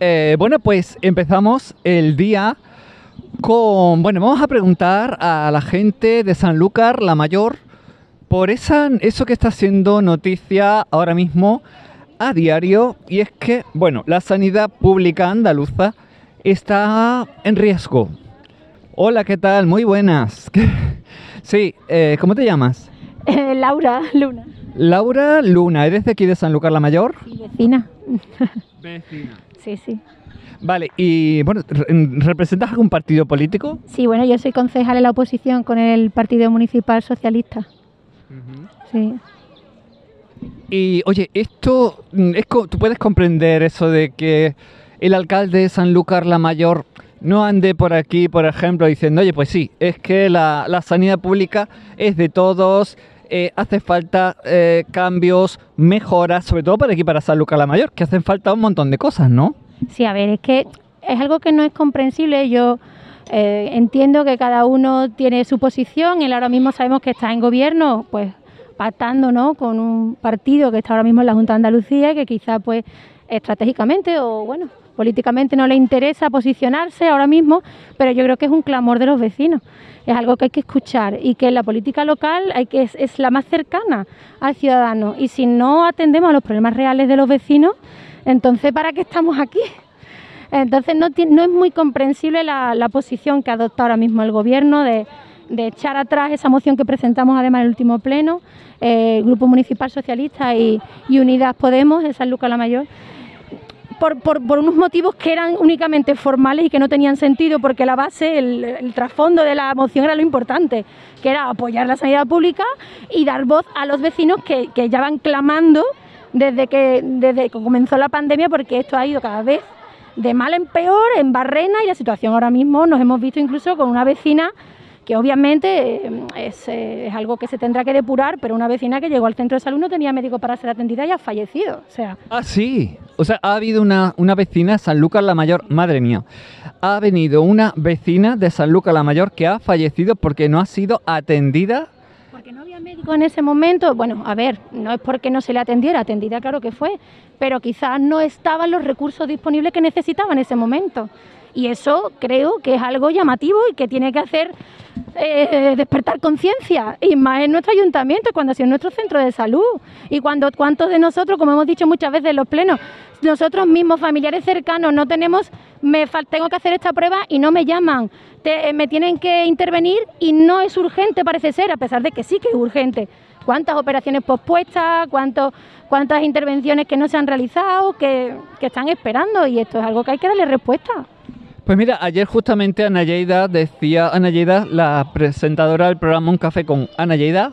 Eh, bueno, pues empezamos el día con... Bueno, vamos a preguntar a la gente de Sanlúcar, la mayor, por esa, eso que está siendo noticia ahora mismo a diario, y es que, bueno, la sanidad pública andaluza está en riesgo. Hola, ¿qué tal? Muy buenas. Sí, eh, ¿cómo te llamas? Eh, Laura Luna. Laura Luna, ¿eres de aquí de Sanlúcar la Mayor? Sí, vecina. Vecina. Sí, sí. Vale, y bueno, re- ¿representas algún partido político? Sí, bueno, yo soy concejal en la oposición con el Partido Municipal Socialista. Sí. Y oye, esto, mm, es ¿tú puedes comprender eso de que el alcalde de Sanlúcar la Mayor no ande por aquí, por ejemplo, diciendo, oye, pues sí, es que la, la sanidad pública es de todos, eh, hace falta eh, cambios, mejoras, sobre todo para aquí, para Sanlúcar la Mayor, que hacen falta un montón de cosas, ¿no? Sí, a ver, es que es algo que no es comprensible. Yo eh, entiendo que cada uno tiene su posición. Él ahora mismo sabemos que está en gobierno, pues pactando, ¿no? Con un partido que está ahora mismo en la Junta de Andalucía y que quizá, pues, estratégicamente o, bueno, políticamente no le interesa posicionarse ahora mismo, pero yo creo que es un clamor de los vecinos. Es algo que hay que escuchar y que la política local hay que, es, la más cercana al ciudadano. Y si no atendemos a los problemas reales de los vecinos, entonces, ¿para qué estamos aquí? Entonces, no, es muy comprensible la, posición que adopta ahora mismo el Gobierno de, echar atrás esa moción que presentamos además en el último pleno, eh, Grupo Municipal Socialista y, y Unidas Podemos en San Lucas la Mayor, por, por- unos motivos que eran únicamente formales y que no tenían sentido, porque la base, el, el trasfondo de la moción era lo importante, que era apoyar la sanidad pública y dar voz a los vecinos que, que ya van clamando desde que, desde que comenzó la pandemia, porque esto ha ido cada vez de mal en peor, en Barrena, y la situación ahora mismo nos hemos visto incluso con una vecina que obviamente eh, es, eh, es algo que se tendrá que depurar, pero una vecina que llegó al centro de salud no tenía médico para ser atendida y ha fallecido. O sea, Ah, sí. O sea, ha habido una, una vecina de Sanlúcar la Mayor, madre mía. Ha venido una vecina de Sanlúcar la Mayor que ha fallecido porque no ha sido atendida. Porque no había médico en ese momento. Bueno, a ver, no es porque no se le atendiera, atendida claro que fue, pero quizás no estaban los recursos disponibles que necesitaba en ese momento. Y eso creo que es algo llamativo y que tiene que hacer eh, despertar conciencia. Y más en nuestro ayuntamiento, cuando ha sido nuestro centro de salud. Y cuando cuántos de nosotros, como hemos dicho muchas veces en los plenos, nosotros mismos, familiares cercanos, no tenemos, me tengo que hacer esta prueba y no me llaman, te- eh, me tienen que intervenir y no es urgente, parece ser, a pesar de que sí que es urgente. ¿Cuántas operaciones pospuestas? ¿Cuántos, ¿Cuántas intervenciones que no se han realizado, que, que están esperando? Y esto es algo que hay que darle respuesta. Pues mira, ayer justamente Ana Lleida decía, Ana Lleida, la presentadora del programa Un Café con Ana Lleida,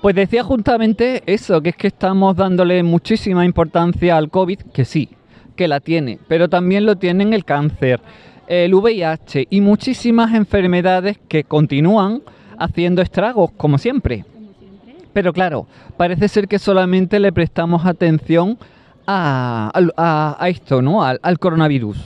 pues decía justamente eso, que es que estamos dándole muchísima importancia al COVID, que sí, que la tiene, pero también lo tienen el cáncer, el VIH y muchísimas enfermedades que continúan haciendo estragos, como siempre. Pero claro, parece ser que solamente le prestamos atención a, esto, ¿no? Al, al coronavirus.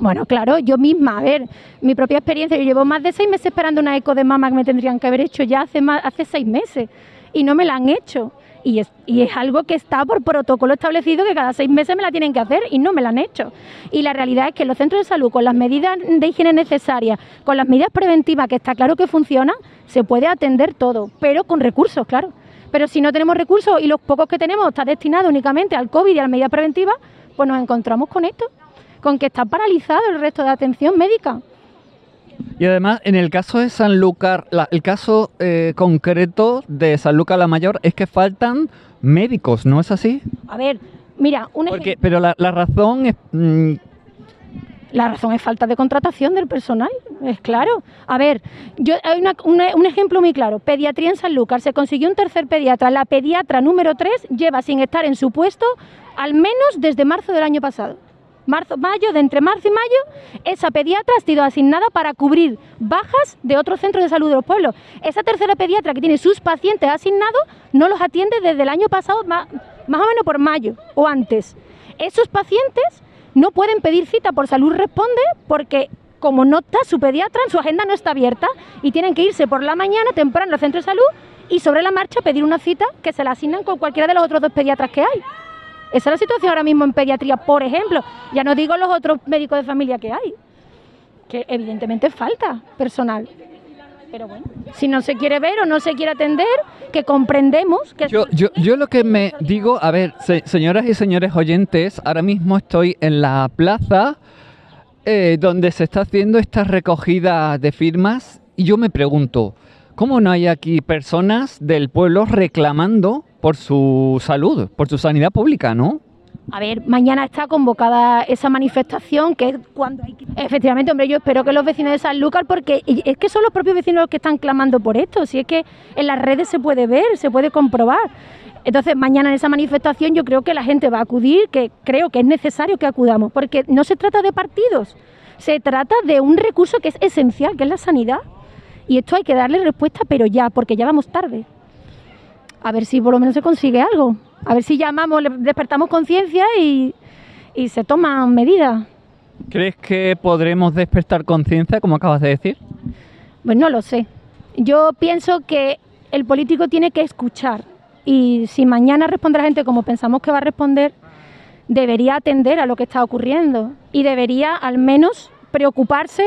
Bueno, claro, yo misma, a ver, mi propia experiencia, yo llevo más de seis meses esperando una eco de mama que me tendrían que haber hecho ya hace, más, hace seis meses y no me la han hecho. Y es, y es algo que está por protocolo establecido que cada seis meses me la tienen que hacer y no me la han hecho. Y la realidad es que los centros de salud, con las medidas de higiene necesarias, con las medidas preventivas, que está claro que funcionan, se puede atender todo, pero con recursos, claro. Pero si no tenemos recursos y los pocos que tenemos está destinado únicamente al COVID y a las medidas preventivas, pues nos encontramos con esto, con que está paralizado el resto de atención médica. Y además, en el caso de Sanlúcar, la- el caso eh, concreto de Sanlúcar la Mayor es que faltan médicos, ¿no es así? A ver, mira, un Porque, ejemplo. pero la, la razón es... mm, La razón es falta de contratación del personal, es claro. A ver, yo hay una- un ejemplo muy claro. Pediatría en Sanlúcar. Se consiguió un tercer pediatra. La pediatra número 3 lleva sin estar en su puesto al menos desde marzo del año pasado. Marzo, mayo, de entre marzo y mayo, esa pediatra ha sido asignada para cubrir bajas de otros centros de salud de los pueblos. Esa tercera pediatra que tiene sus pacientes asignados no los atiende desde el año pasado, más o menos por mayo o antes. Esos pacientes no pueden pedir cita por salud responde porque como no está su pediatra, su agenda no está abierta y tienen que irse por la mañana temprano al centro de salud y sobre la marcha pedir una cita que se la asignan con cualquiera de los otros dos pediatras que hay. Esa es la situación ahora mismo en pediatría, por ejemplo. Ya no digo los otros médicos de familia que hay, que evidentemente falta personal. Pero bueno, si no se quiere ver o no se quiere atender, que comprendemos que... Yo, yo, yo lo que me digo, a ver, señoras y señores oyentes, ahora mismo estoy en la plaza eh, donde se está haciendo esta recogida de firmas y yo me pregunto, ¿cómo no hay aquí personas del pueblo reclamando por su salud, por su sanidad pública, no? A ver, mañana está convocada esa manifestación, que es cuando hay que... Efectivamente, hombre, yo espero que los vecinos de San Lucas, porque es que son los propios vecinos los que están clamando por esto, si es que en las redes se puede ver, se puede comprobar. Entonces, mañana en esa manifestación yo creo que la gente va a acudir, que creo que es necesario que acudamos, porque no se trata de partidos, se trata de un recurso que es esencial, que es la sanidad. Y esto hay que darle respuesta, pero ya, porque ya vamos tarde. A ver si por lo menos se consigue algo. A ver si llamamos, despertamos conciencia y, se toman medidas. ¿Crees que podremos despertar conciencia, como acabas de decir? Pues no lo sé. Yo pienso que el político tiene que escuchar y si mañana responde la gente como pensamos que va a responder, debería atender a lo que está ocurriendo y debería al menos preocuparse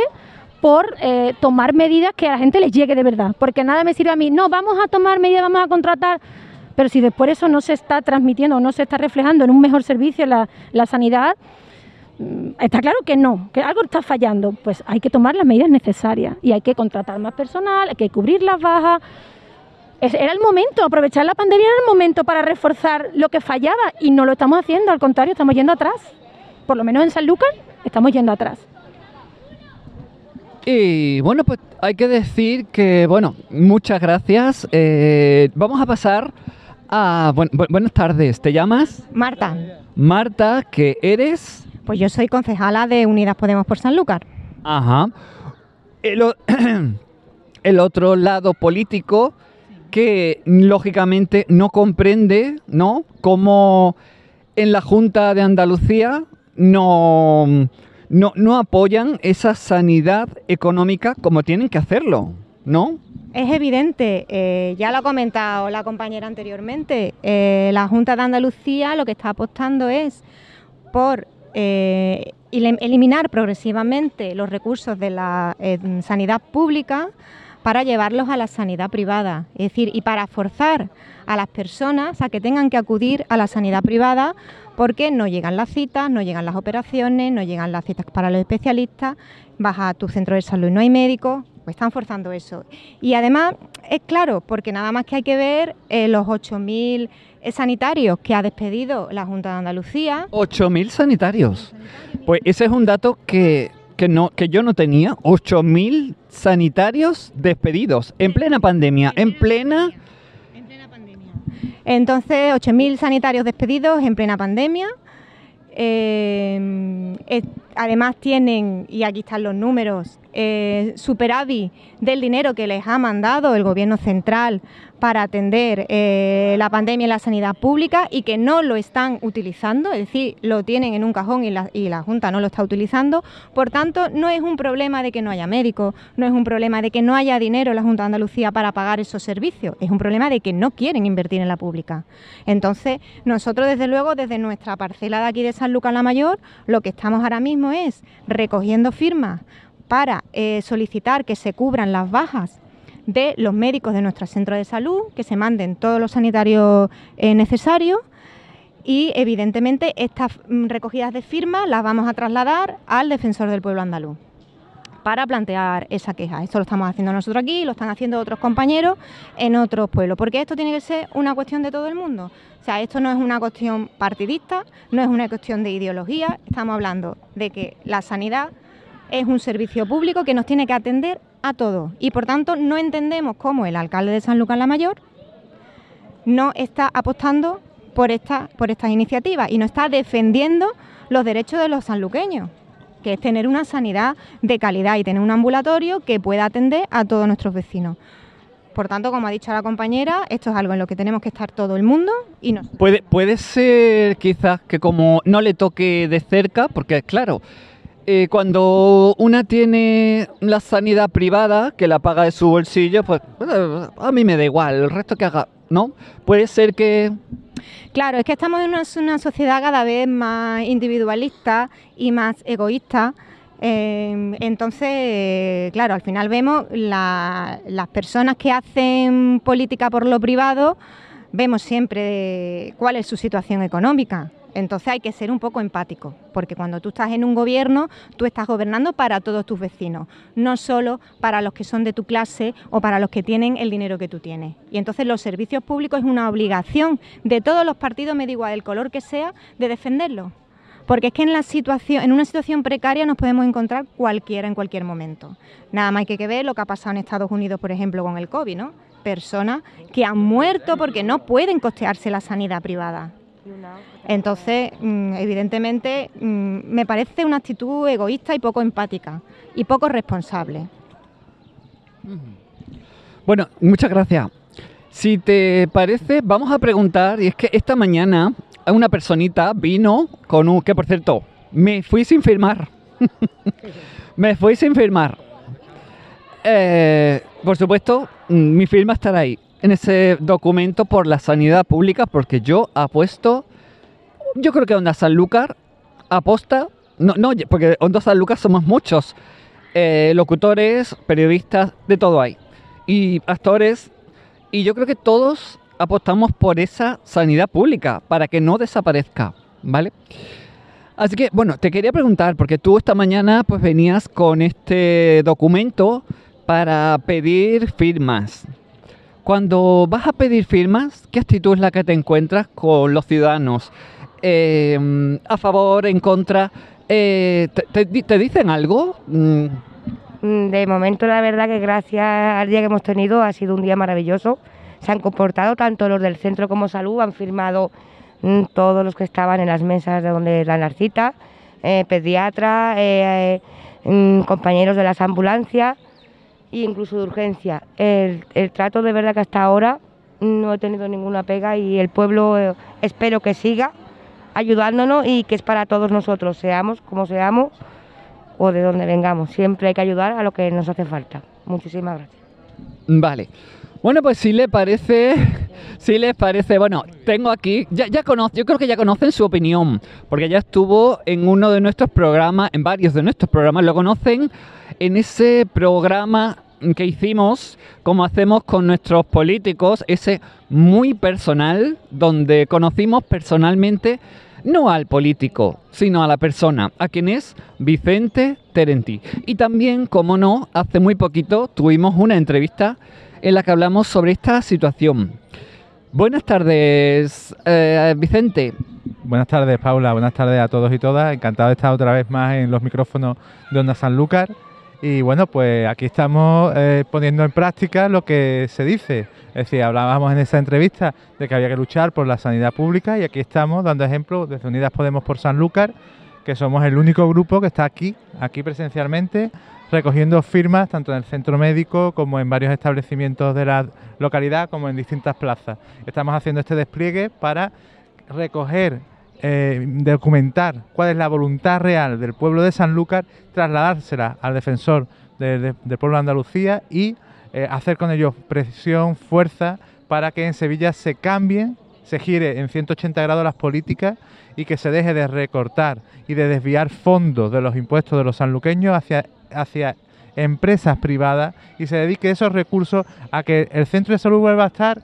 por eh, tomar medidas que a la gente les llegue de verdad. Porque nada me sirve a mí, no, vamos a tomar medidas, vamos a contratar pero si después eso no se está transmitiendo no se está reflejando en un mejor servicio la, la sanidad, mm, está claro que no, que algo está fallando. Pues hay que tomar las medidas necesarias y hay que contratar más personal, hay que cubrir las bajas. Era el momento, aprovechar la pandemia era el momento para reforzar lo que fallaba y no lo estamos haciendo, al contrario, estamos yendo atrás. Por lo menos en San Lucas estamos yendo atrás. Y bueno, pues hay que decir que, bueno, muchas gracias. Eh, vamos a pasar Ah, buenas tardes. ¿Te llamas? Marta. Marta, ¿qué eres? Pues yo soy concejala de Unidas Podemos por Sanlúcar. Ajá. El, otro lado político que lógicamente no comprende, ¿no? Cómo en la Junta de Andalucía no, no, no apoyan esa sanidad económica como tienen que hacerlo, ¿no? Es evidente, eh, ya lo ha comentado la compañera anteriormente, eh, la Junta de Andalucía lo que está apostando es por eh, eliminar progresivamente los recursos de la sanidad pública para llevarlos a la sanidad privada, es decir, y para forzar a las personas a que tengan que acudir a la sanidad privada porque no llegan las citas, no llegan las operaciones, no llegan las citas para los especialistas, vas a tu centro de salud y no hay médicos, pues están forzando eso. Y además es claro, porque nada más que hay que ver eh, los 8.000 sanitarios que ha despedido la Junta de Andalucía. 8.000 sanitarios. Pues ese es un dato que, no, que yo no tenía. 8.000 sanitarios despedidos en plena pandemia, en plena... Entonces, 8.000 sanitarios despedidos en plena pandemia. Eh, además tienen, y aquí están los números, eh, superávit del dinero que les ha mandado el Gobierno central para atender eh, la pandemia en la sanidad pública y que no lo están utilizando, es decir, lo tienen en un cajón y la, Junta no lo está utilizando. Por tanto, no es un problema de que no haya médicos, no es un problema de que no haya dinero en la Junta de Andalucía para pagar esos servicios, es un problema de que no quieren invertir en la pública. Entonces, nosotros desde luego, desde nuestra parcela de aquí de San Lucas la Mayor, lo que estamos ahora mismo es recogiendo firmas para eh, solicitar que se cubran las bajas de los médicos de nuestro centro de salud, que se manden todos los sanitarios eh, necesarios y evidentemente estas mm, recogidas de firmas las vamos a trasladar al defensor del pueblo andaluz para plantear esa queja. Esto lo estamos haciendo nosotros aquí, lo están haciendo otros compañeros en otros pueblos, porque esto tiene que ser una cuestión de todo el mundo. O sea, esto no es una cuestión partidista, no es una cuestión de ideología, estamos hablando de que la sanidad es un servicio público que nos tiene que atender a todos y por tanto no entendemos cómo el alcalde de San Lucas la Mayor no está apostando por, esta, por estas iniciativas y no está defendiendo los derechos de los sanluqueños, que es tener una sanidad de calidad y tener un ambulatorio que pueda atender a todos nuestros vecinos. Por tanto, como ha dicho la compañera, esto es algo en lo que tenemos que estar todo el mundo y no. Puede, puede ser quizás que como no le toque de cerca, porque claro, eh, cuando una tiene la sanidad privada que la paga de su bolsillo, pues a mí me da igual, el resto que haga, ¿no? Puede ser que Claro, es que estamos en una, sociedad cada vez más individualista y más egoísta. Eh, entonces, claro, al final vemos las personas que hacen política por lo privado, vemos siempre cuál es su situación económica. Entonces hay que ser un poco empático, porque cuando tú estás en un gobierno, tú estás gobernando para todos tus vecinos, no solo para los que son de tu clase o para los que tienen el dinero que tú tienes. Y entonces los servicios públicos es una obligación de todos los partidos, me da igual el color que sea, de defenderlos. Porque es que en, la situación, en una situación precaria nos podemos encontrar cualquiera en cualquier momento. Nada más hay que ver lo que ha pasado en Estados Unidos, por ejemplo, con el COVID, ¿no? Personas que han muerto porque no pueden costearse la sanidad privada. Entonces, mm, evidentemente, mm, me parece una actitud egoísta y poco empática y poco responsable. Bueno, muchas gracias. Si te parece, vamos a preguntar, y es que esta mañana una personita vino con un, que por cierto, me fui sin firmar. me fui sin firmar. Eh, por supuesto, mm, mi firma estará ahí, en ese documento por la sanidad pública, porque yo apuesto yo creo que Onda Sanlúcar aposta, no, no, porque Onda Sanlúcar somos muchos, eh, locutores, periodistas, de todo hay, y actores, y yo creo que todos apostamos por esa sanidad pública para que no desaparezca, ¿vale? Así que, bueno, te quería preguntar, porque tú esta mañana pues venías con este documento para pedir firmas. Cuando vas a pedir firmas, ¿qué actitud es la que te encuentras con los ciudadanos? Em, a favor, en contra. Eh, te, dicen algo? Mm. Mm, de momento, la verdad que gracias al día que hemos tenido ha sido un día maravilloso. Se han comportado tanto los del centro como salud, han firmado mm, todos los que estaban en las mesas de donde dan las citas, eh, pediatras, eh, compañeros de las ambulancias e incluso de urgencia. El, el, trato de verdad que hasta ahora no he tenido ninguna pega y el pueblo espero que siga ayudándonos y que es para todos nosotros, seamos como seamos o de donde vengamos. Siempre hay que ayudar a lo que nos hace falta. Muchísimas gracias. Vale. Bueno, pues si le parece, si les parece, bueno, tengo aquí, ya, ya conozco, yo creo que ya conocen su opinión, porque ya estuvo en uno de nuestros programas, en varios de nuestros programas, lo conocen en ese programa que hicimos, como hacemos con nuestros políticos, ese muy personal, donde conocimos personalmente no al político, sino a la persona, a quien es Vicente Terenti. Y también, como no, hace muy poquito tuvimos una entrevista en la que hablamos sobre esta situación. Buenas tardes, eh, Vicente. Buenas tardes, Paula. Buenas tardes a todos y todas. Encantado de estar otra vez más en los micrófonos de Onda Sanlúcar y bueno, pues aquí estamos eh, poniendo en práctica lo que se dice. Es decir, hablábamos en esa entrevista de que había que luchar por la sanidad pública y aquí estamos dando ejemplos desde Unidas Podemos por Sanlúcar, que somos el único grupo que está aquí, aquí presencialmente, recogiendo firmas tanto en el centro médico como en varios establecimientos de la localidad, como en distintas plazas. Estamos haciendo este despliegue para recoger eh, documentar cuál es la voluntad real del pueblo de Sanlúcar, trasladársela al defensor del pueblo de Andalucía y eh, hacer con ellos presión, fuerza, para que en Sevilla se cambien, se gire en 180 grados las políticas y que se deje de recortar y de desviar fondos de los impuestos de los sanluqueños hacia, hacia empresas privadas y se dedique esos recursos a que el centro de salud vuelva a estar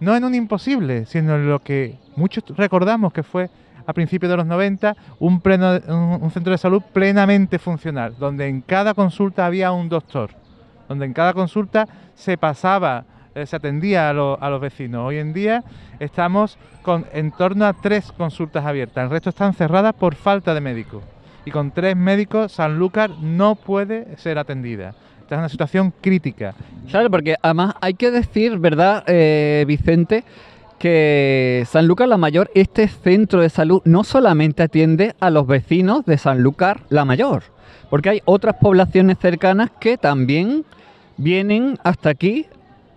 no en un imposible, sino en lo que muchos recordamos que fue a principios de los 90 un, pleno, un, centro de salud plenamente funcional, donde en cada consulta había un doctor, donde en cada consulta se pasaba, eh, se atendía a, los vecinos. Hoy en día estamos con en torno a tres consultas abiertas, el resto están cerradas por falta de médicos. Y con tres médicos, Sanlúcar no puede ser atendida. Esta es una situación crítica. Claro, porque además hay que decir, ¿verdad, eh, Vicente? que Sanlúcar la Mayor, este centro de salud, no solamente atiende a los vecinos de Sanlúcar la Mayor, porque hay otras poblaciones cercanas que también vienen hasta aquí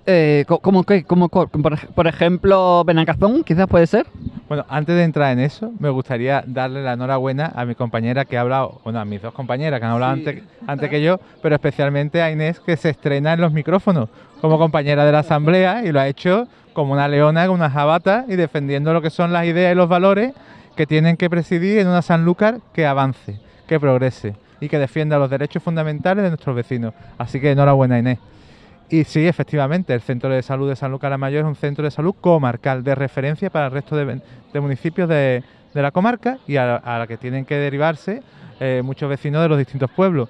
Eh, co- como que, como, co- por, ej- por ejemplo, Benacazón, quizás puede ser. Bueno, antes de entrar en eso, me gustaría darle la enhorabuena a mi compañera que ha hablado, bueno, a mis dos compañeras que han hablado Sí. antes, antes que yo, pero especialmente a Inés que se estrena en los micrófonos como compañera de la asamblea y lo ha hecho como una leona con una jabata y defendiendo lo que son las ideas y los valores que tienen que presidir en una Sanlúcar que avance, que progrese y que defienda los derechos fundamentales de nuestros vecinos. Así que enhorabuena Inés. Y sí, efectivamente, el Centro de Salud de Sanlúcar la Mayor es un centro de salud comarcal de referencia para el resto de, municipios de, de la comarca y a, la que tienen que derivarse eh, muchos vecinos de los distintos pueblos.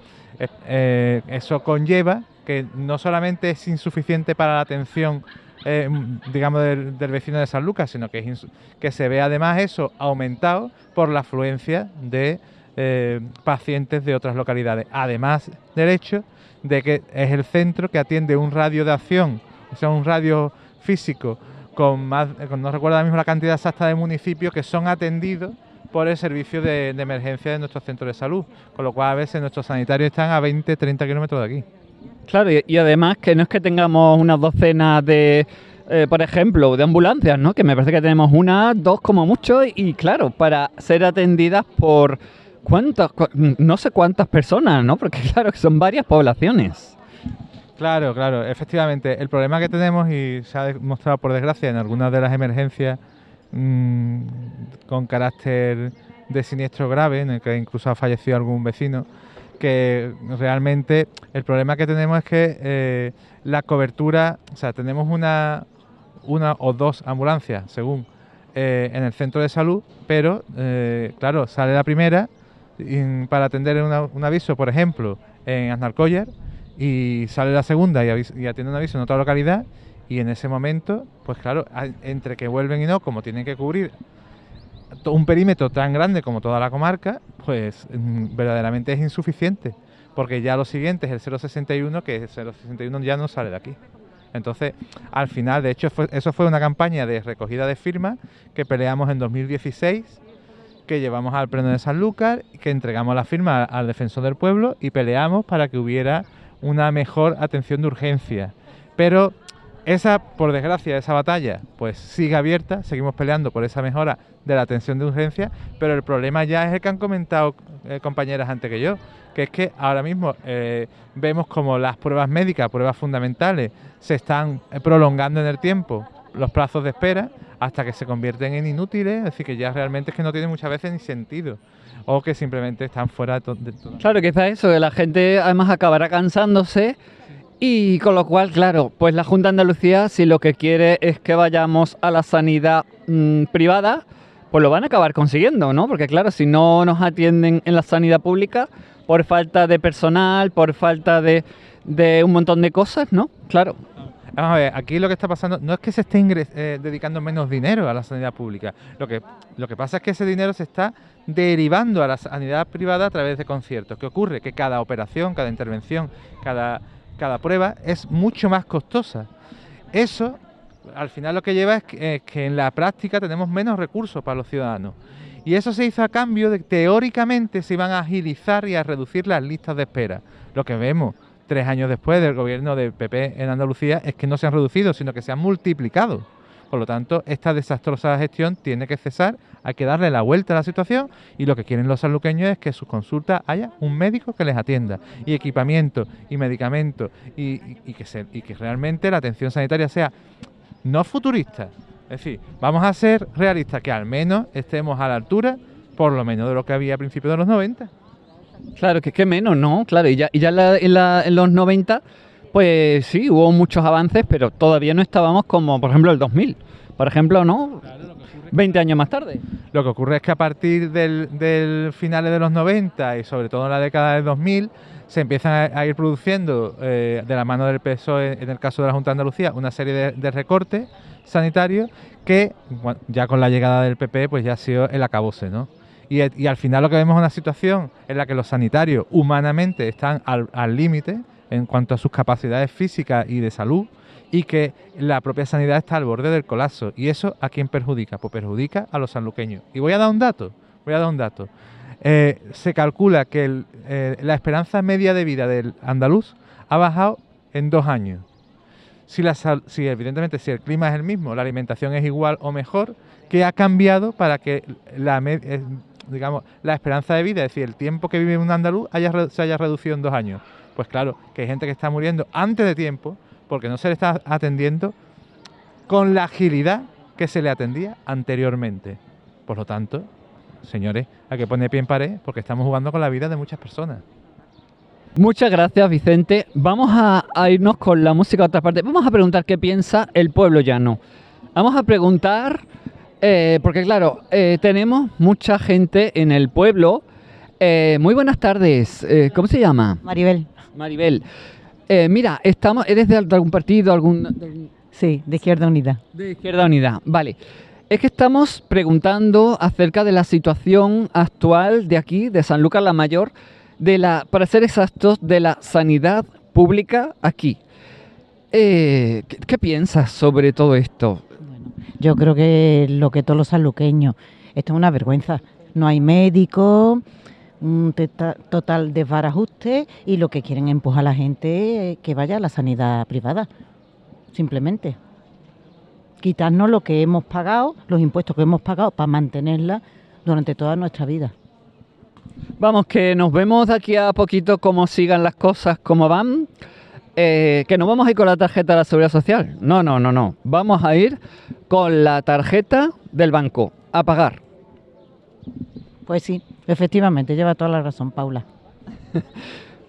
Eh, eso conlleva que no solamente es insuficiente para la atención, eh, digamos, del, vecino de San Lucas, sino que, es que se ve además eso aumentado por la afluencia de pacientes de otras localidades. Además del hecho de que es el centro que atiende un radio de acción, o sea, un radio físico con más, no recuerdo ahora mismo la cantidad exacta de municipios que son atendidos por el servicio de, emergencia de nuestros centros de salud, con lo cual a veces nuestros sanitarios están a 20, 30 kilómetros de aquí. Claro, y, y además que no es que tengamos unas docenas de, eh, por ejemplo, de ambulancias, ¿no? Que me parece que tenemos una, dos como mucho, y claro, para ser atendidas por no sé cuántas personas, ¿no? Porque claro, que son varias poblaciones. Claro, claro, efectivamente. El problema que tenemos, y se ha demostrado por desgracia en algunas de las emergencias mm, con carácter de siniestro grave, en el que incluso ha fallecido algún vecino, que realmente el problema que tenemos es que eh, la cobertura, o sea, tenemos una, una o dos ambulancias, según, eh, en el centro de salud, pero, eh, claro, sale la primera para atender una- un aviso, por ejemplo, en Aznalcóllar, y sale la segunda y, atiende un aviso en otra localidad, y en ese momento, pues claro, entre que vuelven y no, como tienen que cubrir un perímetro tan grande como toda la comarca, pues mm, verdaderamente es insuficiente, porque ya lo siguiente es el 061, que el 061 ya no sale de aquí. Entonces, al final, de hecho, fue- eso fue una campaña de recogida de firmas que peleamos en 2016, que llevamos al Pleno de Sanlúcar, que entregamos la firma al Defensor del Pueblo y peleamos para que hubiera una mejor atención de urgencia. Pero esa, por desgracia, esa batalla, pues sigue abierta, seguimos peleando por esa mejora de la atención de urgencia, pero el problema ya es el que han comentado eh, compañeras antes que yo, que es que ahora mismo eh, vemos como las pruebas médicas, pruebas fundamentales, se están eh, prolongando en el tiempo los plazos de espera hasta que se convierten en inútiles, es decir, que ya realmente es que no tiene muchas veces ni sentido, o que simplemente están fuera de, to- de todo. Claro, quizás eso, que la gente además acabará cansándose y con lo cual, claro, pues la Junta de Andalucía si lo que quiere es que vayamos a la sanidad mm, privada, pues lo van a acabar consiguiendo, ¿no? Porque claro, si no nos atienden en la sanidad pública por falta de personal, por falta de, de un montón de cosas, ¿no? Claro. Vamos a ver, aquí lo que está pasando no es que se esté eh, dedicando menos dinero a la sanidad pública. Lo que, lo que pasa es que ese dinero se está derivando a la sanidad privada a través de conciertos. ¿Qué ocurre? Que cada operación, cada intervención, cada, cada prueba es mucho más costosa. Eso, al final, lo que lleva es que en la práctica tenemos menos recursos para los ciudadanos. Y eso se hizo a cambio de que teóricamente se iban a agilizar y a reducir las listas de espera. Lo que vemos tres años después del gobierno del PP en Andalucía es que no se han reducido, sino que se han multiplicado. Por lo tanto, esta desastrosa gestión tiene que cesar, hay que darle la vuelta a la situación y lo que quieren los sanluqueños es que en sus consultas haya un médico que les atienda y equipamiento y medicamentos y que realmente la atención sanitaria sea no futurista, es decir, vamos a ser realistas, que al menos estemos a la altura, por lo menos de lo que había a principios de los 90. Claro, que es que menos, ¿no? Claro, y ya, y ya en, la- en la- en los 90, pues sí, hubo muchos avances, pero todavía no estábamos como, por ejemplo, el 2000. Por ejemplo, ¿no? 20 años más tarde. Lo que ocurre es que a partir del, del finales de los 90 y sobre todo en la década del 2000 se empiezan a, a ir produciendo eh, de la mano del PSOE, en el caso de la Junta de Andalucía, una serie de, de recortes sanitarios que bueno, ya con la llegada del PP pues ya ha sido el acabose, ¿no? Y, al final lo que vemos es una situación en la que los sanitarios humanamente están al límite en cuanto a sus capacidades físicas y de salud y que la propia sanidad está al borde del colapso. ¿Y eso a quién perjudica? Pues perjudica a los sanluqueños. Y voy a dar un dato, voy a dar un dato. Eh, se calcula que eh, la esperanza media de vida del andaluz ha bajado en dos años. si, la, si evidentemente si el clima es el mismo, la alimentación es igual o mejor, ¿qué ha cambiado para que la, eh, digamos, la esperanza de vida, es decir, el tiempo que vive un andaluz se haya reducido en dos años? Pues claro, que hay gente que está muriendo antes de tiempo porque no se le está atendiendo con la agilidad que se le atendía anteriormente. Por lo tanto, señores, hay que poner pie en pared porque estamos jugando con la vida de muchas personas. Muchas gracias, Vicente. Vamos a, irnos con la música a otra parte. Vamos a preguntar qué piensa el pueblo llano. Vamos a preguntar, eh, porque claro, eh, tenemos mucha gente en el pueblo. Eh, muy buenas tardes. ¿Cómo se llama? Maribel. Maribel. mira, estamos, ¿eres de algún partido? Algún, Sí, de Izquierda Unida. De Izquierda Unida, vale. Es que estamos preguntando acerca de la situación actual de aquí, de San Lucas la Mayor, de la, para ser exactos, de la sanidad pública aquí. Eh, ¿qué, piensas sobre todo esto? Yo creo que lo que todos los sanluqueños, esto es una vergüenza. No hay médico, un total desbarajuste y lo que quieren empujar a la gente es que vaya a la sanidad privada, simplemente. Quitarnos lo que hemos pagado, los impuestos que hemos pagado para mantenerla durante toda nuestra vida. Vamos, que nos vemos de aquí a poquito cómo sigan las cosas, cómo van. Eh, que no vamos a ir con la tarjeta de la seguridad social. No, no, no, no. Vamos a ir con la tarjeta del banco a pagar. Pues sí, efectivamente, lleva toda la razón, Paula.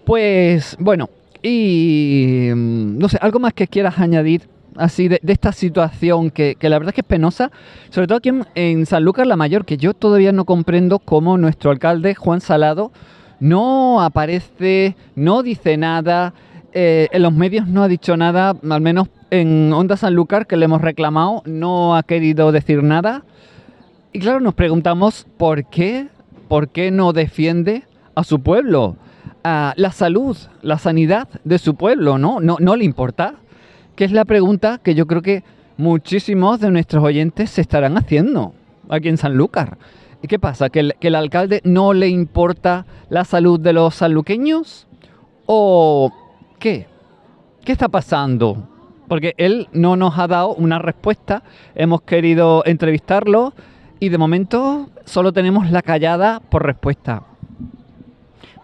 pues bueno, y mm, no sé, algo más que quieras añadir así de, esta situación que, la verdad es que es penosa, sobre todo aquí en, San Lucas la Mayor, que yo todavía no comprendo cómo nuestro alcalde Juan Salado no aparece, no dice nada, eh, en los medios no ha dicho nada, al menos en Onda Sanlúcar que le hemos reclamado, no ha querido decir nada. Y claro, nos preguntamos por qué, por qué no defiende a su pueblo, a la salud, la sanidad de su pueblo, ¿no? No, no le importa que es la pregunta que yo creo que muchísimos de nuestros oyentes se estarán haciendo aquí en Sanlúcar. ¿Y qué pasa? ¿Que el, alcalde no le importa la salud de los sanluqueños? ¿O qué? ¿Qué está pasando? Porque él no nos ha dado una respuesta, hemos querido entrevistarlo y de momento solo tenemos la callada por respuesta.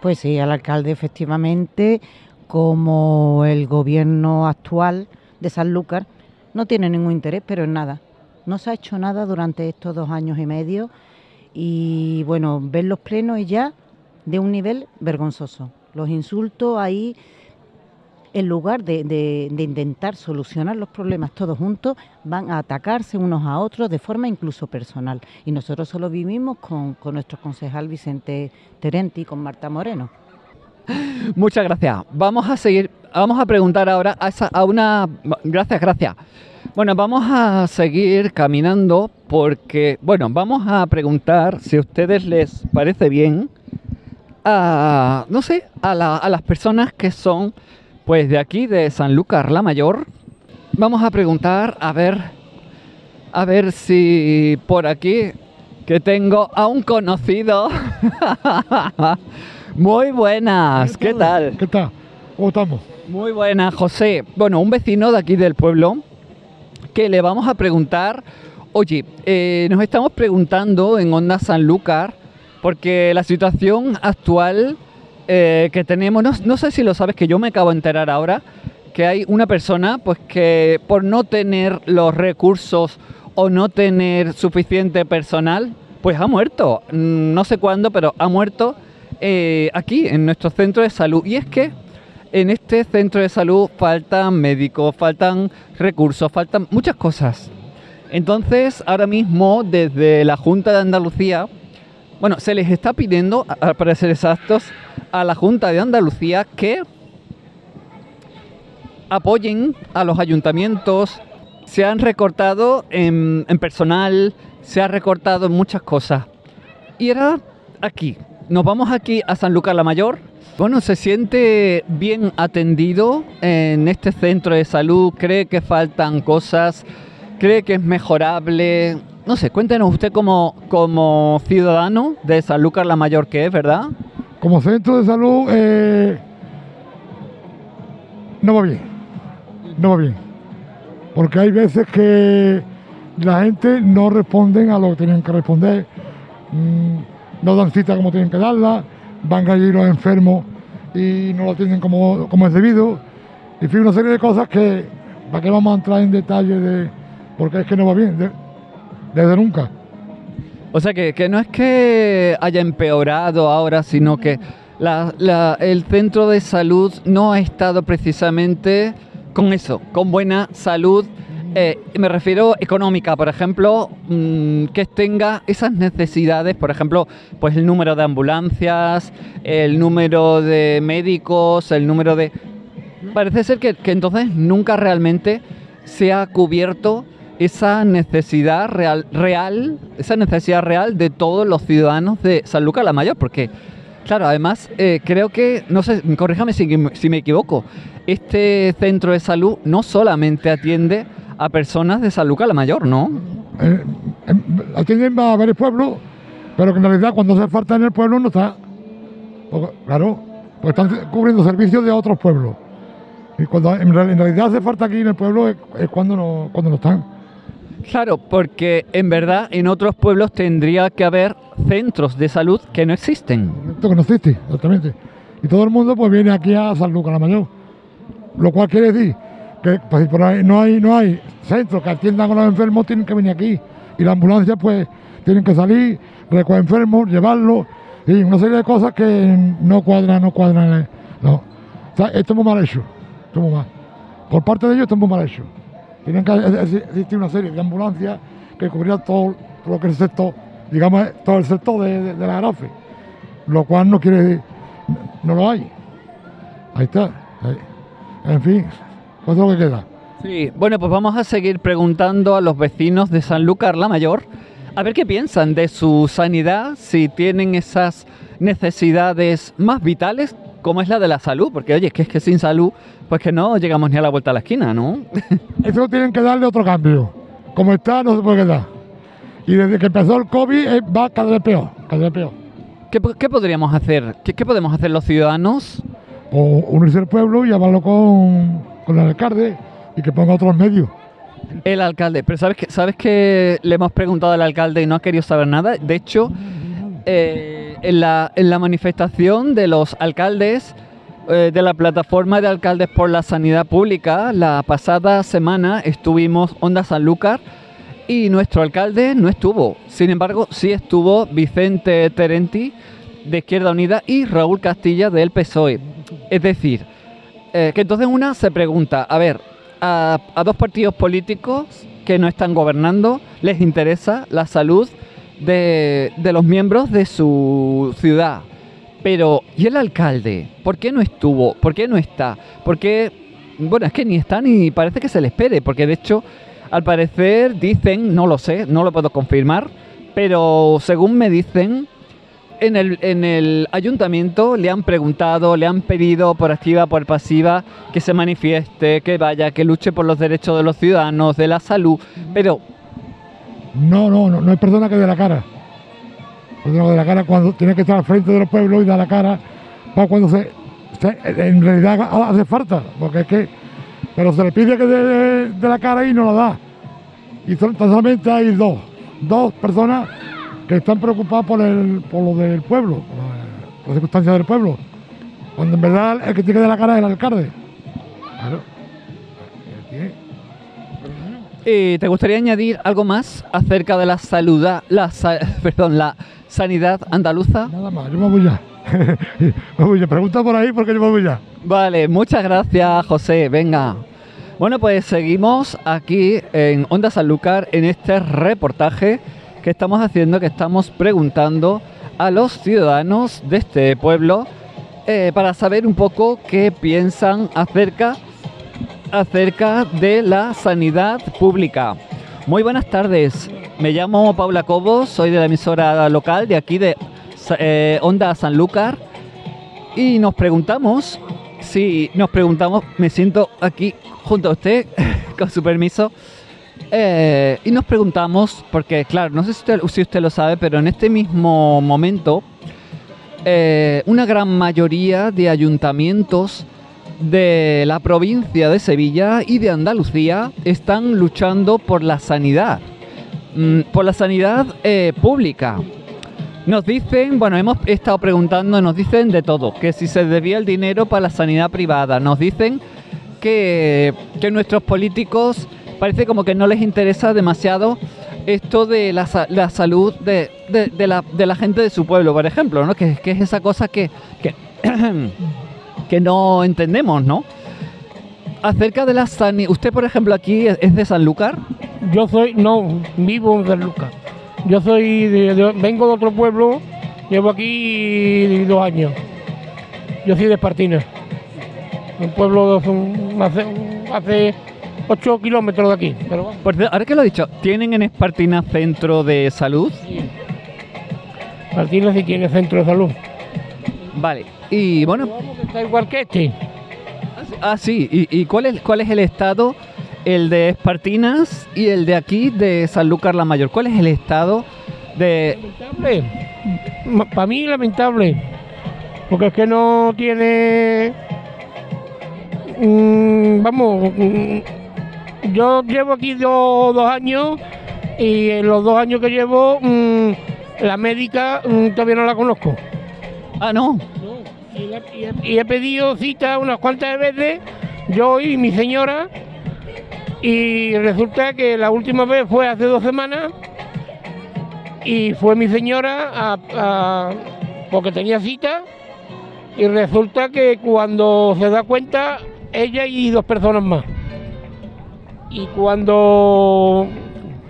Pues sí, al alcalde efectivamente, como el gobierno actual de Sanlúcar no tiene ningún interés, pero en nada. No se ha hecho nada durante estos dos años y medio y bueno, ver los plenos y ya de un nivel vergonzoso. Los insultos ahí, en lugar de, intentar solucionar los problemas todos juntos, van a atacarse unos a otros de forma incluso personal. Y nosotros solo vivimos con, con nuestro concejal Vicente Terenti, con Marta Moreno. Muchas gracias. Vamos a seguir, vamos a preguntar ahora a, una... Gracias, gracias. Bueno, vamos a seguir caminando porque, bueno, vamos a preguntar si a ustedes les parece bien a, no sé, a, a las personas que son, pues, de aquí, de San Lucas la Mayor. Vamos a preguntar, a ver, a ver si por aquí, que tengo a un conocido. Muy buenas, ¿qué tal? ¿Qué tal? ¿Cómo estamos? Muy buenas, José. Bueno, un vecino de aquí del pueblo que le vamos a preguntar, oye, eh, nos estamos preguntando en Onda Sanlúcar, porque la situación actual eh, que tenemos, no, no, sé si lo sabes, que yo me acabo de enterar ahora, que hay una persona pues que por no tener los recursos o no tener suficiente personal, pues ha muerto. Mm, no sé cuándo, pero ha muerto eh, aquí, en nuestro centro de salud. Y es que en este centro de salud faltan médicos, faltan recursos, faltan muchas cosas. Entonces, ahora mismo, desde la Junta de Andalucía, bueno, se les está pidiendo, para ser exactos, a la Junta de Andalucía que apoyen a los ayuntamientos. Se han recortado en, personal, se ha recortado en muchas cosas. Y era aquí, nos vamos aquí a San Lucas la Mayor. Bueno, ¿se siente bien atendido en este centro de salud? ¿Cree que faltan cosas? ¿Cree que es mejorable? No sé, cuéntenos usted como, como ciudadano de San Lucas la Mayor que es, ¿verdad? Como centro de salud, eh, no va bien. No va bien. porque hay veces que la gente no responden a lo que tienen que responder, mm, no dan cita como tienen que darla, van allí los enfermos y no lo atienden como, como es debido. En fin, una serie de cosas que, ¿para qué vamos a entrar en detalle de, porque es que no va bien, de- desde nunca. O sea que, que no es que haya empeorado ahora, sino que el centro de salud no ha estado precisamente con eso, con buena salud. Eh, me refiero económica, por ejemplo, mm, que tenga esas necesidades, por ejemplo, pues el número de ambulancias, el número de médicos, el número de... Parece ser que, que entonces nunca realmente se ha cubierto esa necesidad real, real, esa necesidad real de todos los ciudadanos de San Lucas la Mayor, porque, claro, además eh, creo que, no sé, corríjame si, si me equivoco, este centro de salud no solamente atiende a personas de San Lucas la Mayor, ¿no? Eh, em, atienden a varios pueblos, pero que en realidad cuando hace falta en el pueblo no está. Claro, pues están cubriendo servicios de otros pueblos. Y cuando en realidad hace falta aquí en el pueblo es, es cuando, no, cuando no están. Claro, porque en verdad en otros pueblos tendría que haber centros de salud que no existen. Esto que no existe, exactamente. Y todo el mundo pues viene aquí a San Lucas la Mayor. Lo cual quiere decir que pues, por ahí no hay, no hay centros que atiendan a los enfermos, tienen que venir aquí. Y la ambulancia pues tienen que salir, recoger enfermos, llevarlos, y una serie de cosas que no cuadran, no cuadran. No. O esto es muy mal hecho. Esto mal. Por parte de ellos esto es muy mal hecho. Tienen que ex- ex- existir una serie de ambulancias que cubrieran todo lo que el sector, digamos, todo el sector de, la Grafe. Lo cual no quiere decir, no lo hay. Ahí está. En fin, pues es lo que queda. Sí, bueno, pues vamos a seguir preguntando a los vecinos de Sanlúcar la Mayor a ver qué piensan de su sanidad, si tienen esas necesidades más vitales, como es la de la salud, porque oye, es que es que sin salud, pues que no llegamos ni a la vuelta a la esquina, ¿no? Eso tienen que darle otro cambio. Como está, no se puede quedar. Y desde que empezó el COVID eh, va cada vez peor, cada vez peor. ¿Qué, po- qué podríamos hacer? ¿Qué, qué podemos hacer los ciudadanos? O unirse al pueblo y hablarlo con, con el alcalde y que ponga otros medios. El alcalde, pero ¿sabes que, ¿sabes que le hemos preguntado al alcalde y no ha querido saber nada? De hecho, eh, en, la, manifestación de los alcaldes eh, de la plataforma de alcaldes por la sanidad pública, la pasada semana estuvimos Onda Sanlúcar y nuestro alcalde no estuvo. Sin embargo, sí estuvo Vicente Terenti de Izquierda Unida y Raúl Castilla del PSOE. Es decir, eh, que entonces una se pregunta, a ver, a dos partidos políticos que no están gobernando les interesa la salud de, de los miembros de su ciudad. Pero, ¿y el alcalde? ¿Por qué no estuvo? ¿Por qué no está? ¿Por qué? Bueno, es que ni está ni parece que se le espere, porque de hecho, al parecer dicen, no lo sé, no lo puedo confirmar, pero según me dicen, en el, en el ayuntamiento le han preguntado, le han pedido por activa, por pasiva, que se manifieste, que vaya, que luche por los derechos de los ciudadanos, de la salud, pero No, no, no, no hay persona que dé la cara. Persona que dé la cara cuando tiene que estar al frente de los pueblos y dar la cara para cuando se, en realidad ha- hace falta, porque es que, pero se le pide que dé de la cara y no la da. Y solamente hay dos, dos personas que están preocupadas por, el, por lo del pueblo, por la- por las circunstancias del pueblo. Cuando en verdad el que tiene que dar la cara es el alcalde. Claro. Eh, ¿Te gustaría añadir algo más acerca de la salud, la, sa- perdón, la sanidad andaluza? Nada más, yo me voy ya. me voy ya. Pregunta por ahí porque yo me voy ya. Vale, muchas gracias, José. Venga. Bueno, pues seguimos aquí en Onda Sanlúcar en este reportaje que estamos haciendo, que estamos preguntando a los ciudadanos de este pueblo eh, para saber un poco qué piensan acerca acerca de la sanidad pública. Muy buenas tardes. Me llamo Paula Cobos, soy de la emisora local de aquí de eh, Onda Sanlúcar y nos preguntamos si nos preguntamos, me siento aquí junto a usted, con su permiso, eh, y nos preguntamos, porque claro, no sé si usted, lo sabe, pero en este mismo momento, eh, una gran mayoría de ayuntamientos de la provincia de Sevilla y de Andalucía están luchando por la sanidad, mm, por la sanidad eh, pública. Nos dicen, bueno, hemos estado preguntando, nos dicen de todo, que si se debía el dinero para la sanidad privada, nos dicen que, que nuestros políticos parece como que no les interesa demasiado esto de la, la salud de, de- de la, de la gente de su pueblo, por ejemplo, ¿no? Que, que es esa cosa que, que, que no entendemos, ¿no? Acerca de la sanidad, usted, por ejemplo, aquí es de Sanlúcar. Yo soy, no, vivo en San Lucas. Yo soy, de- de- vengo de otro pueblo, llevo aquí dos años. Yo soy de Espartina, un pueblo de hace, hace 8 kilómetros de aquí. Pero cierto, ahora que lo he dicho, ¿tienen en Espartina centro de salud? Espartina sí tiene centro de salud. Vale. Y bueno, Está igual que este. ah, sí. ¿Y, y cuál, es, cuál es el estado? El de Espartinas y el de aquí, de Sanlúcar la Mayor. ¿Cuál es el estado de, Lamentable. Para mí lamentable. Porque es que no tiene... mm, vamos, mm, yo llevo aquí do- dos años y en los dos años que llevo mm, la médica todavía no la conozco. Ah, no. Y he, pedido cita unas cuantas veces, yo y mi señora, y resulta que la última vez fue hace dos semanas y fue mi señora a- porque tenía cita y resulta que cuando se da cuenta ella y dos personas más. Y cuando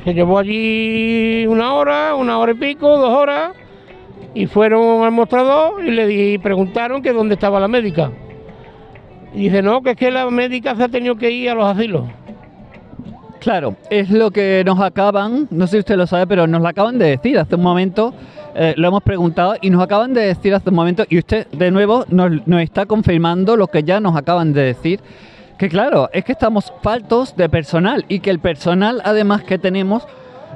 se llevó allí una hora, una hora y pico, dos horas, y fueron al mostrador y le preguntaron que dónde estaba la médica. Y dice, no, que es que la médica se ha tenido que ir a los asilos. Claro, es lo que nos acaban, no sé si usted lo sabe, pero nos lo acaban de decir hace un momento, eh, lo hemos preguntado y nos acaban de decir hace un momento, y usted de nuevo nos está confirmando lo que ya nos acaban de decir, que claro, es que estamos faltos de personal y que el personal además que tenemos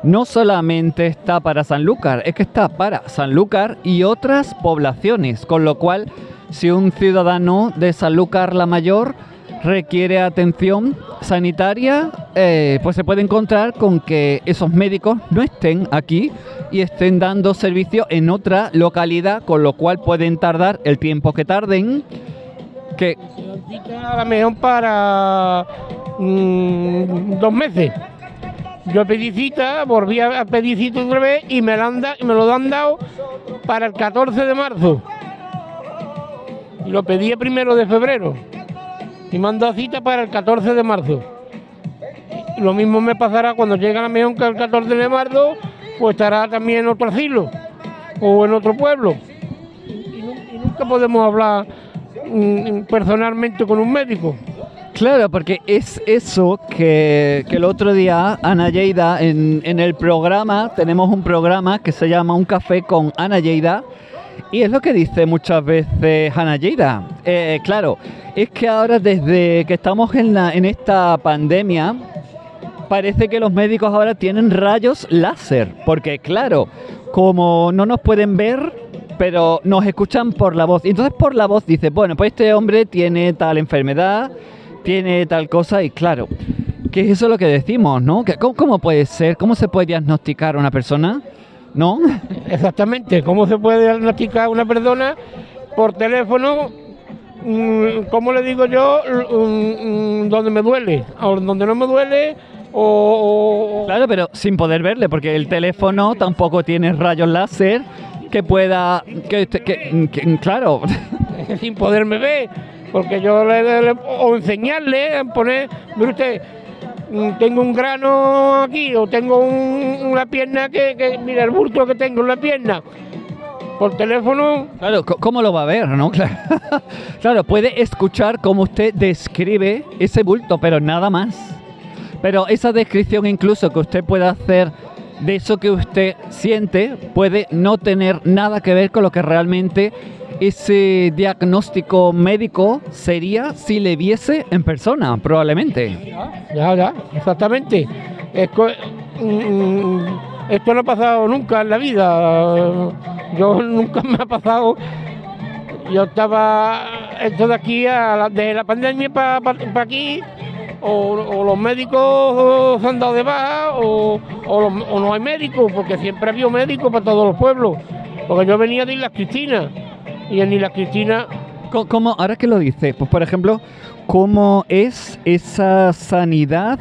no solamente está para Sanlúcar, es que está para Sanlúcar y otras poblaciones, con lo cual si un ciudadano de Sanlúcar la Mayor requiere atención sanitaria, eh, pues se puede encontrar con que esos médicos no estén aquí y estén dando servicio en otra localidad, con lo cual pueden tardar el tiempo que tarden. Que a lo mejor para mm, dos meses. Yo pedí cita, volví a pedir cita otra vez y me, lo han dado para el 14 de marzo. Y lo pedí el primero de febrero. Y me han dado cita para el 14 de marzo. Lo mismo me pasará cuando llegue a la que el 14 de marzo, pues estará también en otro asilo o en otro pueblo. Y nunca podemos hablar mm, personalmente con un médico. Claro, porque es eso que, el otro día Ana Lleida en, en el programa, tenemos un programa que se llama Un café con Ana Lleida y es lo que dice muchas veces Ana Lleida. Eh, claro, es que ahora desde que estamos en, la, en esta pandemia parece que los médicos ahora tienen rayos láser, porque claro, como no nos pueden ver, pero nos escuchan por la voz. Y entonces por la voz dice, bueno, pues este hombre tiene tal enfermedad, tiene tal cosa y claro, que es eso lo que decimos, ¿no? ¿cómo, cómo puede ser? ¿Cómo se puede diagnosticar a una persona? ¿No? Exactamente, ¿cómo se puede diagnosticar a una persona por teléfono? mm, ¿Cómo le digo yo? mm, mm, Donde me duele, o donde no me duele, o- Claro, pero sin poder verle, porque el teléfono tampoco tiene rayos láser que pueda... Que, que- que- claro, sin poderme ver, porque yo le, o enseñarle, poner, mire usted, mm, tengo un grano aquí, o tengo un- una pierna que, que, mira el bulto que tengo en la pierna, por teléfono, Claro, ¿cómo lo va a ver, no? Claro, Claro, puede escuchar cómo usted describe ese bulto, pero nada más. Pero esa descripción incluso que usted pueda hacer de eso que usted siente puede no tener nada que ver con lo que realmente ese diagnóstico médico sería si le viese en persona, probablemente. ya, ya, exactamente. Co- mm, esto no ha pasado nunca en la vida, yo nunca me ha pasado yo estaba esto de aquí, a la- de la pandemia para aquí, o, los médicos se han dado de baja, o, o no hay médicos, porque siempre ha habido médicos para todos los pueblos. Porque yo venía de Islas Cristina, y en Islas Cristina ¿Cómo, ahora que lo dices, pues por ejemplo, ¿cómo es esa sanidad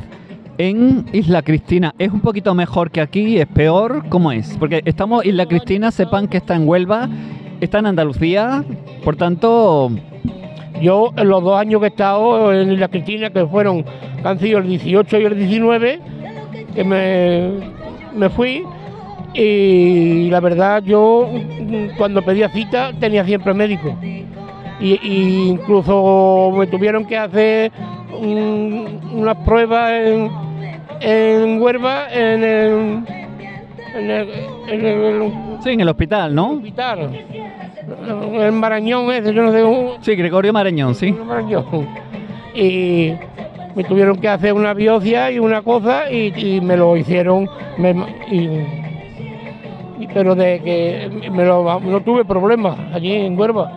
en Isla Cristina? ¿Es un poquito mejor que aquí? ¿Es peor? ¿Cómo es? Porque estamos, Isla Cristina, sepan que está en Huelva, está en Andalucía, por tanto, Yo, en los dos años que he estado en Isla Cristina, que fueron, que han sido el 18 y el 19, que me, me fui, y la verdad, yo cuando pedía cita tenía siempre médico. Y, y incluso me tuvieron que hacer unas pruebas en, en Huelva, en el, en el, en el sí, en el hospital, ¿no? hospital. El Marañón ese, yo no sé Sí, Gregorio Marañón, sí. y me tuvieron que hacer una biopsia y una cosa y, y me lo hicieron me- y- pero de que me lo- no tuve problemas allí en Huelva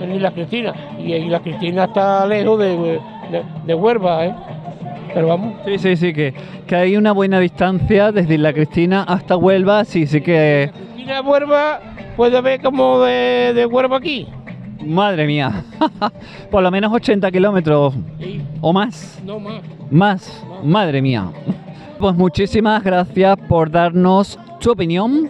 en Isla Cristina. Y Isla Cristina está lejos de, de, de Huelva ¿eh? pero vamos. Sí, sí, sí, que, que hay una buena distancia desde Isla Cristina hasta Huelva, sí, sí que... Cristina Huelva puede ver como de, de Huelva aquí. Madre mía, por lo menos 80 kilómetros o más. no más. Más, madre mía. Pues muchísimas gracias por darnos su opinión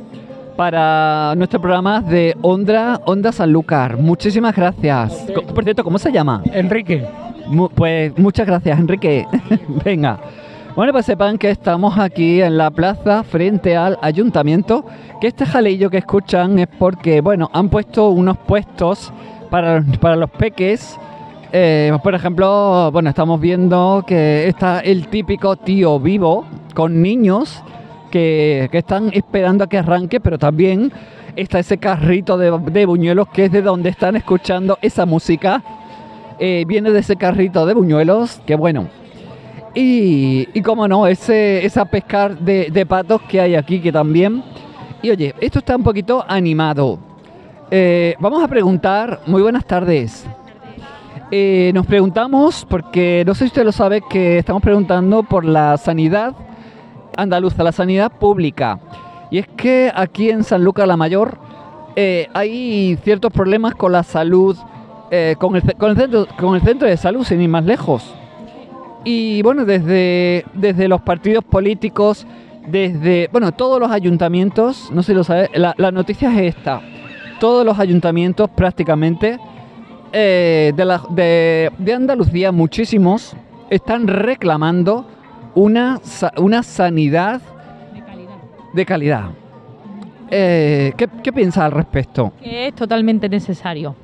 para nuestro programa de Onda, Onda Sanlúcar. Muchísimas gracias. Por cierto, ¿cómo se llama? Enrique Mu- pues muchas gracias, Enrique. Venga. Bueno, pues sepan que estamos aquí en la plaza frente al ayuntamiento, que este jaleillo que escuchan es porque, bueno, han puesto unos puestos para, para los peques. Eh, por ejemplo, bueno, estamos viendo que está el típico tío vivo con niños que, están esperando a que arranque, pero también está ese carrito de, de buñuelos que es de donde están escuchando esa música. Eh, viene de ese carrito de buñuelos, que bueno. Y, y como no, ese, esa pescar de, de patos que hay aquí, que también. Y oye, esto está un poquito animado. Eh, vamos a preguntar, muy buenas tardes. Eh, nos preguntamos, porque no sé si usted lo sabe, que estamos preguntando por la sanidad andaluza, la sanidad pública. Y es que aquí en San Lucas la Mayor eh, hay ciertos problemas con la salud, eh, con, el, con, el centro, con el centro de salud, sin ir más lejos. Y bueno, desde, desde los partidos políticos, desde, bueno, todos los ayuntamientos, no sé si lo sabe, la, la noticia es esta. Todos los ayuntamientos prácticamente eh, de, la- de- de Andalucía, muchísimos, están reclamando una, una sanidad de calidad. Eh, ¿qué, ¿Qué piensa al respecto? que es totalmente necesario.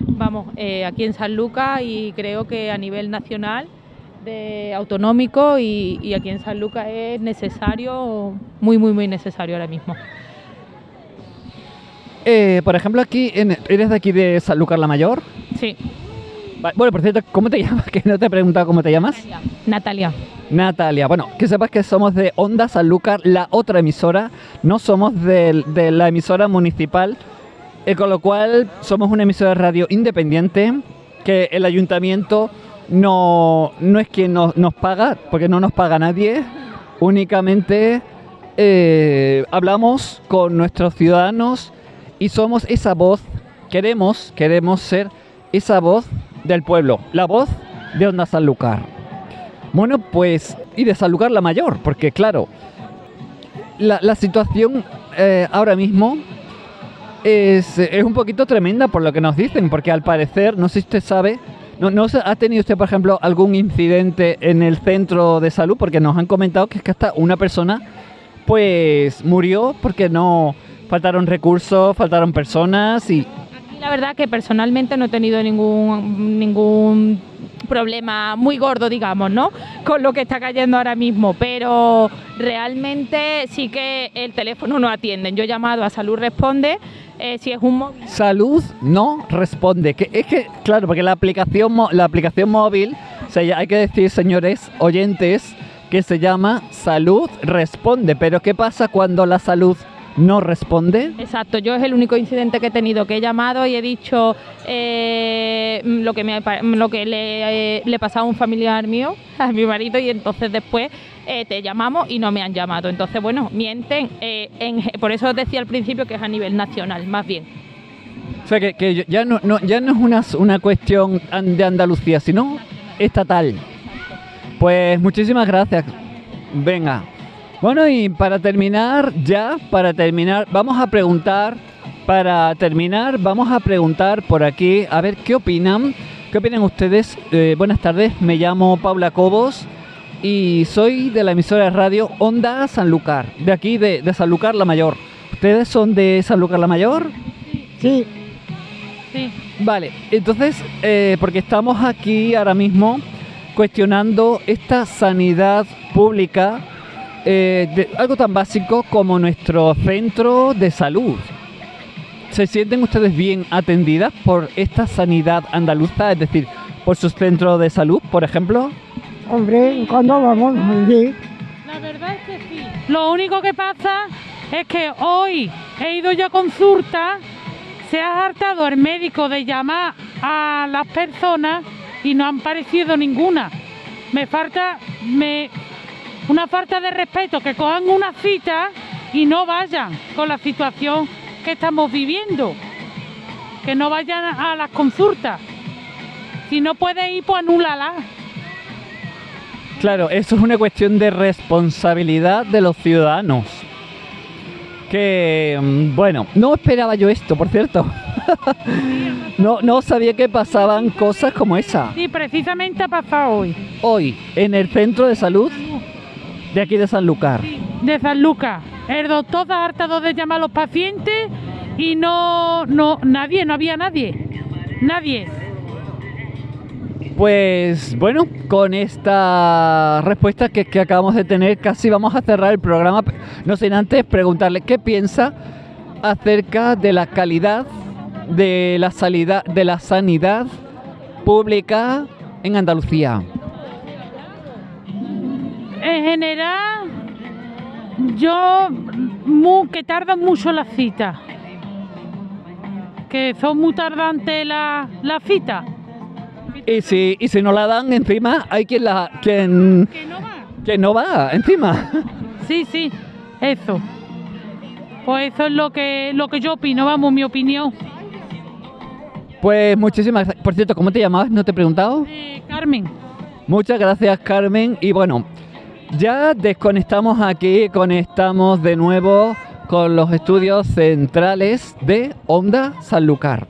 Vamos, eh, aquí en San Lucas y creo que a nivel nacional, de autonómico y, y aquí en San Lucas es necesario, muy, muy, muy necesario ahora mismo. Eh, por ejemplo, aquí, en- ¿eres de aquí de Sanlúcar la Mayor? Sí, Bueno, por cierto, ¿cómo te llamas? Que no te he preguntado cómo te llamas. Natalia. Natalia. Bueno, que sepas que somos de Onda Sanlúcar, la otra emisora. No somos de, la emisora municipal, eh, con lo cual somos una emisora de radio independiente que el ayuntamiento no, no es quien nos, nos paga, porque no nos paga nadie. Únicamente eh, hablamos con nuestros ciudadanos y somos esa voz. Queremos, queremos ser esa voz del pueblo, la voz de Onda Sanlúcar. Bueno, pues, y de Sanlúcar la mayor, porque claro, la, situación eh, ahora mismo es, un poquito tremenda por lo que nos dicen, porque al parecer, no sé si usted sabe, no, no ¿ha tenido usted, por ejemplo, algún incidente en el centro de salud? Porque nos han comentado que es que hasta una persona, pues, murió porque no faltaron recursos, faltaron personas y... La verdad que personalmente no he tenido ningún, ningún problema muy gordo, digamos, ¿no? Con lo que está cayendo ahora mismo, pero realmente sí que el teléfono no atienden. Yo he llamado a Salud Responde, eh, si es un móvil. Salud no responde. Que es que, claro, porque la aplicación, la aplicación móvil, se lla- hay que decir, señores oyentes, que se llama Salud Responde. Pero ¿qué pasa cuando la salud no responde. Exacto, yo es el único incidente que he tenido, que he llamado y he dicho eh, lo que, me, lo que le, eh, le pasaba a un familiar mío, a mi marido, y entonces después eh, te llamamos y no me han llamado. Entonces, bueno, mienten. eh, en- por eso os decía al principio que es a nivel nacional, más bien. O sea que, que ya, no, no- ya no es una, una cuestión de Andalucía, sino estatal. Pues muchísimas gracias. Venga. Bueno, y para terminar, ya, para terminar, vamos a preguntar, para terminar, vamos a preguntar por aquí, a ver qué opinan, qué opinan ustedes. Eh, buenas tardes, me llamo Paula Cobos y soy de la emisora de radio Onda Sanlúcar, de aquí, de, de Sanlúcar la Mayor. ¿Ustedes son de Sanlúcar la Mayor? Sí, Sí. Vale, entonces, eh, porque estamos aquí ahora mismo cuestionando esta sanidad pública, eh, de algo tan básico como nuestro centro de salud. ¿Se sienten ustedes bien atendidas por esta sanidad andaluza, es decir, por sus centros de salud, por ejemplo? hombre, cuando vamos, sí. La verdad es que sí. Lo único que pasa es que hoy he ido yo a consulta, se ha hartado el médico de llamar a las personas y no han parecido ninguna. Me falta me, una falta de respeto, que cojan una cita y no vayan con la situación que estamos viviendo. Que no vayan a las consultas. Si no puede ir, pues anúlala. Claro, eso es una cuestión de responsabilidad de los ciudadanos. Que, mm, bueno, no esperaba yo esto, por cierto. no, no sabía que pasaban cosas como esa. Sí, precisamente ha pasado hoy. Hoy, en el centro de salud de aquí de Sanlúcar. de San Lucas. El doctor está hartado de llamar a los pacientes y no, no, nadie, no había nadie. Nadie. Pues bueno, con esta respuesta que, que acabamos de tener, casi vamos a cerrar el programa. No sin antes preguntarle qué piensa acerca de la calidad de la, salida, de la sanidad pública en Andalucía. En general, yo que tardan mucho las citas. Que son muy tardantes las la citas. Y si, y si no la dan encima, hay quien la quien, Que no va. quien no va encima. Sí, sí, eso. Pues eso es lo que, lo que yo opino, vamos, mi opinión. Pues muchísimas gracias. Por cierto, ¿cómo te llamabas? ¿No te he preguntado? Eh, Carmen. Muchas gracias, Carmen. Y bueno, ya desconectamos aquí, conectamos de nuevo con los estudios centrales de Onda Sanlúcar.